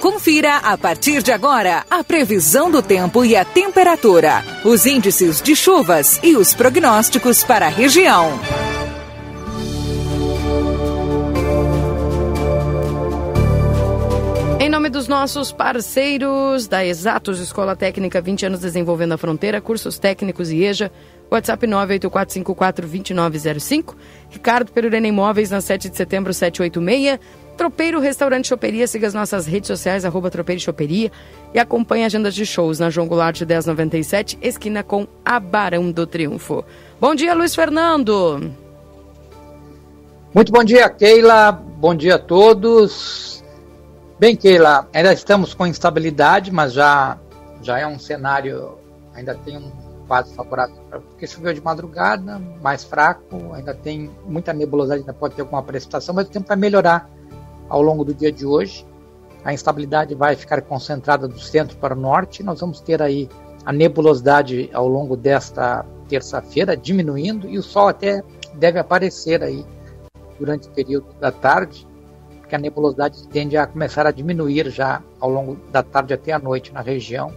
Confira a partir de agora a previsão do tempo e a temperatura, os índices de chuvas e os prognósticos para a região. Em nome dos nossos parceiros da Exatos Escola Técnica 20 anos desenvolvendo a fronteira, cursos técnicos e EJA, WhatsApp 984542905, Ricardo Perurena Imóveis na 7 de setembro 786, Tropeiro Restaurante Choperia, siga as nossas redes sociais, arroba Tropeiro Choperia e acompanhe agendas de shows na João Goulart 1097, esquina com a Barão do Triunfo. Bom dia, Luiz Fernando. Muito bom dia, Keila. Bom dia a todos. Bem, Keila, ainda estamos com instabilidade, mas já, já é um cenário, ainda tem um quadro favorável, porque choveu de madrugada, mais fraco, ainda tem muita nebulosidade, ainda pode ter alguma precipitação, mas o tempo vai melhorar ao longo do dia de hoje. A instabilidade vai ficar concentrada do centro para o norte, nós vamos ter aí a nebulosidade ao longo desta terça-feira diminuindo e o sol até deve aparecer aí durante o período da tarde que a nebulosidade tende a começar a diminuir já ao longo da tarde até a noite na região.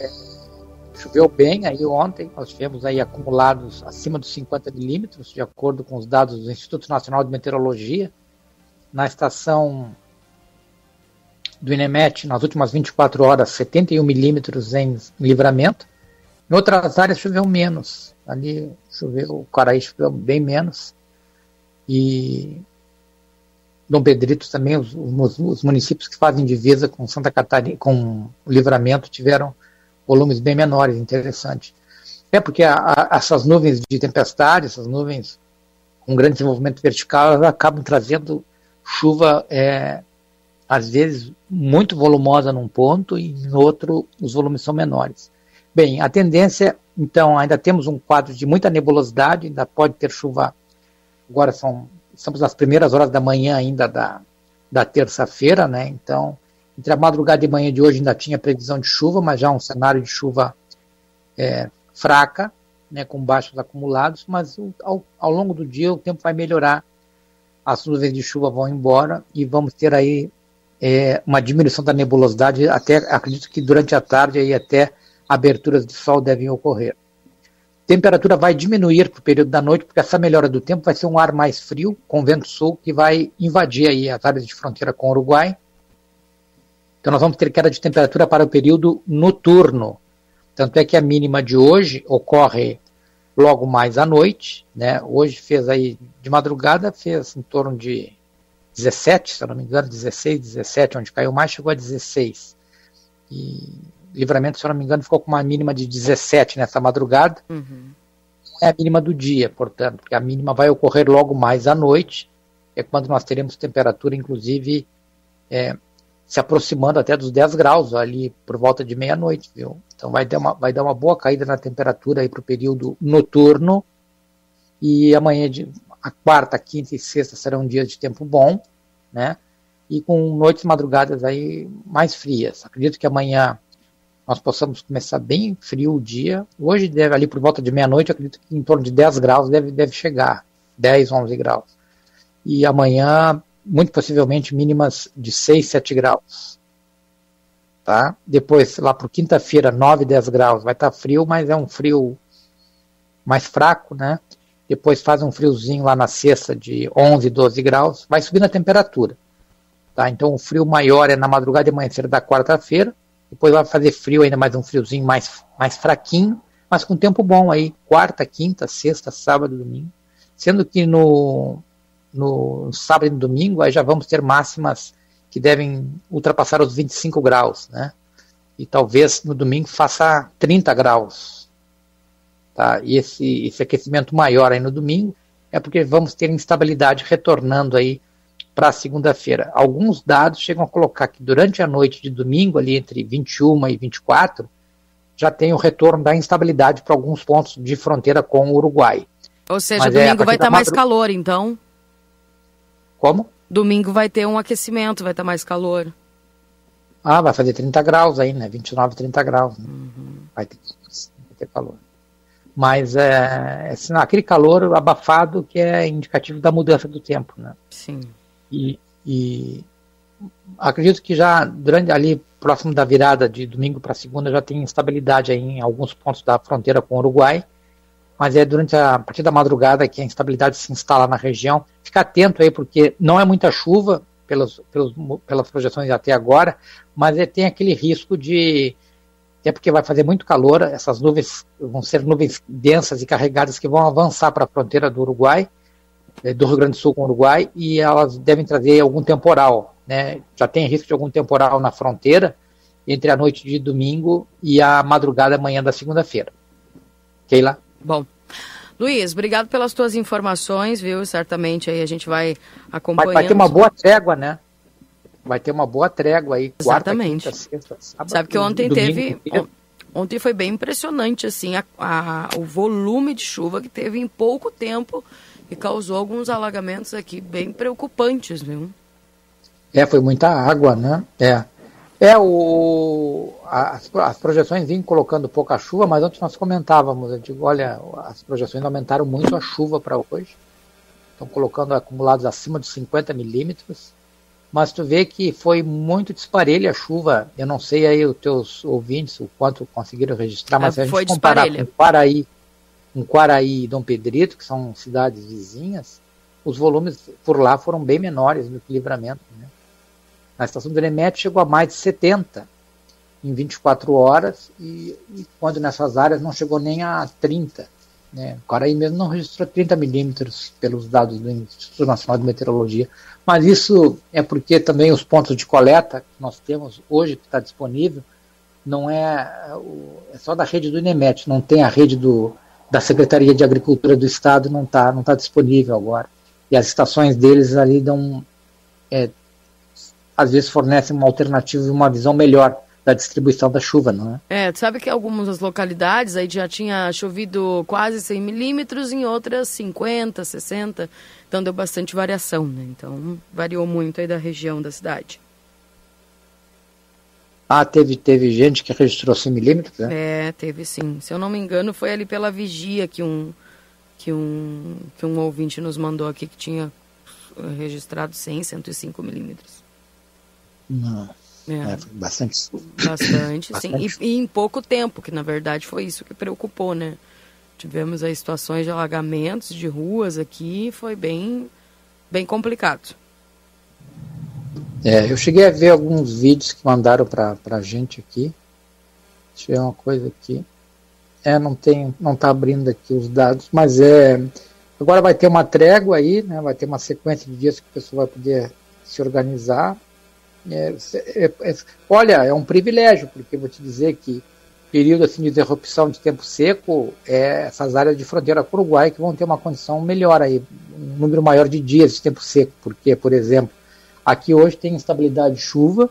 É, choveu bem aí ontem, nós tivemos aí acumulados acima dos 50 milímetros, de acordo com os dados do Instituto Nacional de Meteorologia. Na estação do INEMET, nas últimas 24 horas, 71 milímetros em livramento. Em outras áreas choveu menos. Ali choveu, o Caraí choveu bem menos. E Dom Pedrito também, os, os, os, municípios que fazem divisa com Santa Catarina, com o Livramento, tiveram volumes bem menores, interessante. É porque a, a, essas nuvens de tempestade, essas nuvens com grande desenvolvimento vertical, elas acabam trazendo chuva, é, às vezes, muito volumosa num ponto e no outro os volumes são menores. Bem, a tendência, então, ainda temos um quadro de muita nebulosidade, ainda pode ter chuva, agora são estamos nas primeiras horas da manhã ainda da, da terça-feira, né? Então, entre a madrugada e manhã de hoje ainda tinha previsão de chuva, mas já um cenário de chuva é, fraca, né, com baixos acumulados, mas ao, ao longo do dia o tempo vai melhorar, as nuvens de chuva vão embora e vamos ter aí é, uma diminuição da nebulosidade, até acredito que durante a tarde aí até aberturas de sol devem ocorrer temperatura vai diminuir para o período da noite, porque essa melhora do tempo vai ser um ar mais frio, com vento sul, que vai invadir aí as áreas de fronteira com o Uruguai. Então nós vamos ter queda de temperatura para o período noturno. Tanto é que a mínima de hoje ocorre logo mais à noite, né? Hoje fez aí de madrugada, fez em torno de 17, se eu não me engano, 16, 17, onde caiu mais, chegou a 16. E Livramento, se eu não me engano, ficou com uma mínima de 17 nessa madrugada. Uhum. É a mínima do dia, portanto, porque a mínima vai ocorrer logo mais à noite, é quando nós teremos temperatura, inclusive, é, se aproximando até dos 10 graus ali por volta de meia-noite, viu? Então vai dar, uma, vai dar uma boa caída na temperatura aí para o período noturno. E amanhã, de, a quarta, quinta e sexta serão dias de tempo bom, né? E com noites e madrugadas aí mais frias. Acredito que amanhã nós possamos começar bem frio o dia. Hoje deve ali por volta de meia-noite, acredito que em torno de 10 graus deve, deve chegar, 10, 11 graus. E amanhã, muito possivelmente, mínimas de 6, 7 graus. Tá? Depois, lá por quinta-feira, 9, 10 graus, vai estar tá frio, mas é um frio mais fraco, né? Depois faz um friozinho lá na sexta de 11, 12 graus, vai subindo a temperatura. Tá? Então o frio maior é na madrugada e amanhecer da quarta-feira, depois vai fazer frio, ainda mais um friozinho mais, mais fraquinho, mas com tempo bom aí. Quarta, quinta, sexta, sábado, domingo. Sendo que no, no sábado e domingo aí já vamos ter máximas que devem ultrapassar os 25 graus, né? E talvez no domingo faça 30 graus. Tá? E esse, esse aquecimento maior aí no domingo é porque vamos ter instabilidade retornando aí para segunda-feira. Alguns dados chegam a colocar que durante a noite de domingo, ali entre 21 e 24, já tem o retorno da instabilidade para alguns pontos de fronteira com o Uruguai. Ou seja, Mas é, domingo é, vai estar tá mais madru... calor, então? Como? Domingo vai ter um aquecimento, vai estar tá mais calor. Ah, vai fazer 30 graus aí, né? 29, 30 graus. Né? Uhum. Vai, ter, vai ter calor. Mas é, é aquele calor abafado que é indicativo da mudança do tempo, né? Sim. E, e acredito que já durante ali próximo da virada de domingo para segunda já tem instabilidade aí em alguns pontos da fronteira com o Uruguai, mas é durante a, a partir da madrugada que a instabilidade se instala na região. Fica atento aí porque não é muita chuva pelos, pelos, pelas projeções até agora, mas é, tem aquele risco de até porque vai fazer muito calor, essas nuvens vão ser nuvens densas e carregadas que vão avançar para a fronteira do Uruguai, eh, do Rio Grande do Sul com o Uruguai, e elas devem trazer algum temporal, né? Já tem risco de algum temporal na fronteira entre a noite de domingo e a madrugada amanhã da segunda-feira. Keila? Bom. Luiz, obrigado pelas tuas informações, viu? Certamente aí a gente vai acompanhando. Vai, vai ter uma boa trégua, né? vai ter uma boa trégua aí. Exatamente. Quarta, quinta, sexta, sábado, Sabe que ontem teve. Ontem foi bem impressionante, assim, a, a, o volume de chuva que teve em pouco tempo e causou alguns alagamentos aqui bem preocupantes, viu? É, foi muita água, né? É. É, o, as, as projeções vinham colocando pouca chuva, mas antes nós comentávamos, eu digo, olha, as projeções aumentaram muito a chuva para hoje. Estão colocando acumulados acima de 50 milímetros mas tu vê que foi muito disparelha a chuva. Eu não sei aí os teus ouvintes o quanto conseguiram registrar, mas é, a gente comparar com Quaraí, com Quaraí e Dom Pedrito, que são cidades vizinhas, os volumes por lá foram bem menores do que Livramento. Né? Na estação do Remete chegou a mais de 70 em 24 horas e, e quando nessas áreas não chegou nem a 30. Né? O Quaraí mesmo não registrou 30 milímetros pelos dados do Instituto Nacional de Meteorologia. Mas isso é porque também os pontos de coleta que nós temos hoje, que está disponível, não é, é só da rede do INEMET, não tem a rede do, da Secretaria de Agricultura do Estado, não está não tá disponível agora. E as estações deles ali dão, é, às vezes fornecem uma alternativa e uma visão melhor da distribuição da chuva, não é? É, tu sabe que algumas localidades aí já tinha chovido quase 100 milímetros, em outras 50, 60, então deu bastante variação, né? Então variou muito aí da região da cidade. Ah, teve, teve gente que registrou 100 milímetros, né? É, teve sim. Se eu não me engano, foi ali pela vigia que um, que um, que um ouvinte nos mandou aqui que tinha registrado 100, 105 milímetros. Não. É. É, bastante. Bastante, sim. E, e, em pouco tempo, que na verdade foi isso que preocupou, né? Tivemos aí situações de alagamentos de ruas aqui, foi bem, bem complicado. É, eu cheguei a ver alguns vídeos que mandaram para a gente aqui. Deixa eu ver uma coisa aqui. É, não tem, não está abrindo aqui os dados, mas é. Agora vai ter uma trégua aí, né? Vai ter uma sequência de dias que o pessoal vai poder se organizar é, é, é, olha, é um privilégio, porque vou te dizer que período assim, de interrupção de tempo seco, é essas áreas de fronteira com o Uruguai que vão ter uma condição melhor aí, um número maior de dias de tempo seco, porque, por exemplo, aqui hoje tem instabilidade de chuva,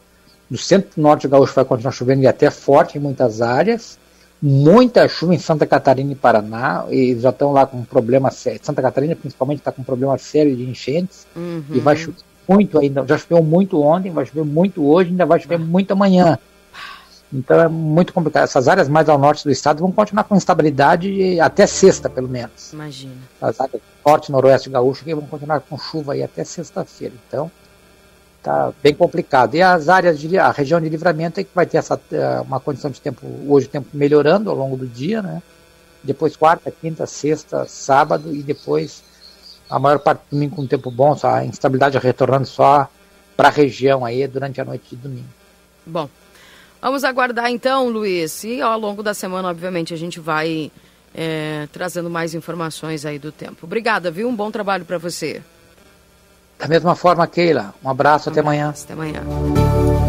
no centro-norte gaúcho vai continuar chovendo e até forte em muitas áreas, muita chuva em Santa Catarina e Paraná, e já estão lá com um problema sério. Santa Catarina, principalmente, está com um problema sério de enchentes, uhum. e vai chover muito ainda. Já choveu muito ontem, vai chover muito hoje, ainda vai chover muito amanhã. Então é muito complicado. Essas áreas mais ao norte do estado vão continuar com instabilidade até sexta, pelo menos. Imagina. As áreas norte, noroeste gaúcho que vão continuar com chuva aí até sexta-feira. Então tá bem complicado. E as áreas de a região de livramento é que vai ter essa eh, uma condição de tempo hoje o tempo melhorando ao longo do dia, né? Depois quarta, quinta, sexta, sábado e depois a maior parte do domingo com tempo bom, só a instabilidade retornando só para a região aí durante a noite de domingo. Bom, vamos aguardar então, Luiz. E ao longo da semana, obviamente, a gente vai é, trazendo mais informações aí do tempo. Obrigada, viu? Um bom trabalho para você. Da mesma forma, Keila. Um abraço, um até abraço, amanhã. Até amanhã.